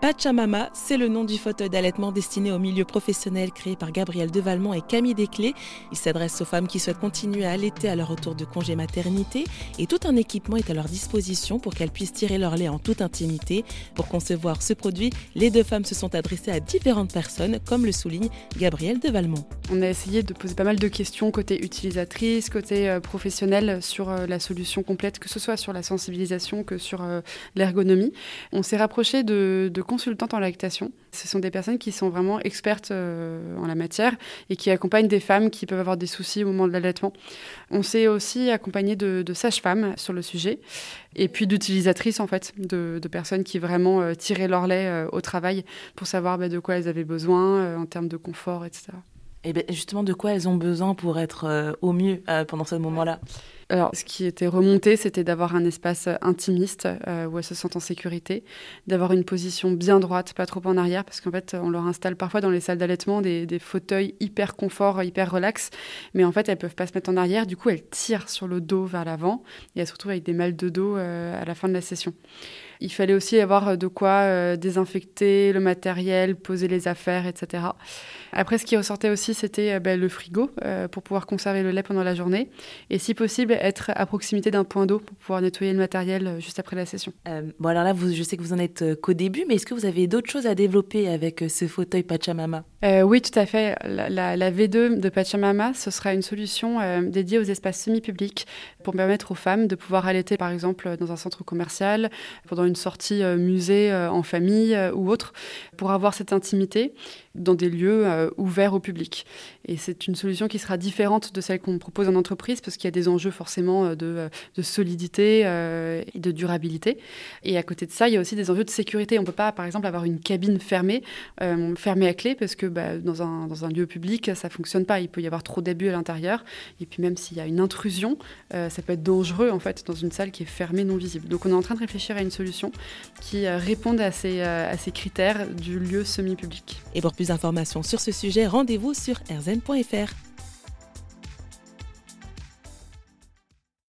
Pachamama, c'est le nom du fauteuil d'allaitement destiné au milieu professionnel créé par Gabriel Devalmont et Camille Desclés. Il s'adresse aux femmes qui souhaitent continuer à allaiter à leur retour de congé maternité et tout un équipement est à leur disposition pour qu'elles puissent tirer leur lait en toute intimité. Pour concevoir ce produit, les deux femmes se sont adressées à différentes personnes, comme le souligne Gabriel Devalmont. On a essayé de poser pas mal de questions côté utilisatrice, côté euh, professionnel sur euh, la solution complète, que ce soit sur la sensibilisation que sur euh, l'ergonomie. On s'est rapproché de, de consultantes en lactation. Ce sont des personnes qui sont vraiment expertes euh, en la matière et qui accompagnent des femmes qui peuvent avoir des soucis au moment de l'allaitement. On s'est aussi accompagné de, sages-femmes sur le sujet et puis d'utilisatrices en fait, de, personnes qui vraiment euh, tiraient leur lait euh, au travail pour savoir bah, de quoi elles avaient besoin en termes de confort, etc. Et bien justement, de quoi elles ont besoin pour être au mieux pendant ce moment-là? Alors, ce qui était remonté, c'était d'avoir un espace intimiste euh, où elles se sentent en sécurité, d'avoir une position bien droite, pas trop en arrière, parce qu'en fait, on leur installe parfois dans les salles d'allaitement des, fauteuils hyper confort, hyper relax, mais en fait, elles peuvent pas se mettre en arrière. Du coup, elles tirent sur le dos vers l'avant et elles se retrouvent avec des mal de dos euh, à la fin de la session. Il fallait aussi avoir de quoi euh, désinfecter le matériel, poser les affaires, etc. Après, ce qui ressortait aussi, c'était ben, le frigo pour pouvoir conserver le lait pendant la journée. Et si possible, être à proximité d'un point d'eau pour pouvoir nettoyer le matériel juste après la session. bon, alors là, vous, je sais que vous en êtes qu'au début, mais est-ce que vous avez d'autres choses à développer avec ce fauteuil Pachamama? Oui, tout à fait. La, la, V2 de Pachamama, ce sera une solution dédiée aux espaces semi-publics pour permettre aux femmes de pouvoir allaiter, par exemple, dans un centre commercial, pendant une sortie euh, musée euh, en famille euh, ou autre, pour avoir cette intimité dans des lieux ouverts au public. Et c'est une solution qui sera différente de celle qu'on propose en entreprise, parce qu'il y a des enjeux forcément de, solidité et de durabilité. Et à côté de ça, il y a aussi des enjeux de sécurité. On ne peut pas, par exemple, avoir une cabine fermée, fermée à clé, parce que bah, dans, un, lieu public, ça ne fonctionne pas. Il peut y avoir trop d'abus à l'intérieur. Et puis même s'il y a une intrusion, ça peut être dangereux, en fait, dans une salle qui est fermée, non visible. Donc on est en train de réfléchir à une solution qui euh, répondent à ces, euh, à ces critères du lieu semi-public. Et pour plus d'informations sur ce sujet, rendez-vous sur rzn.fr.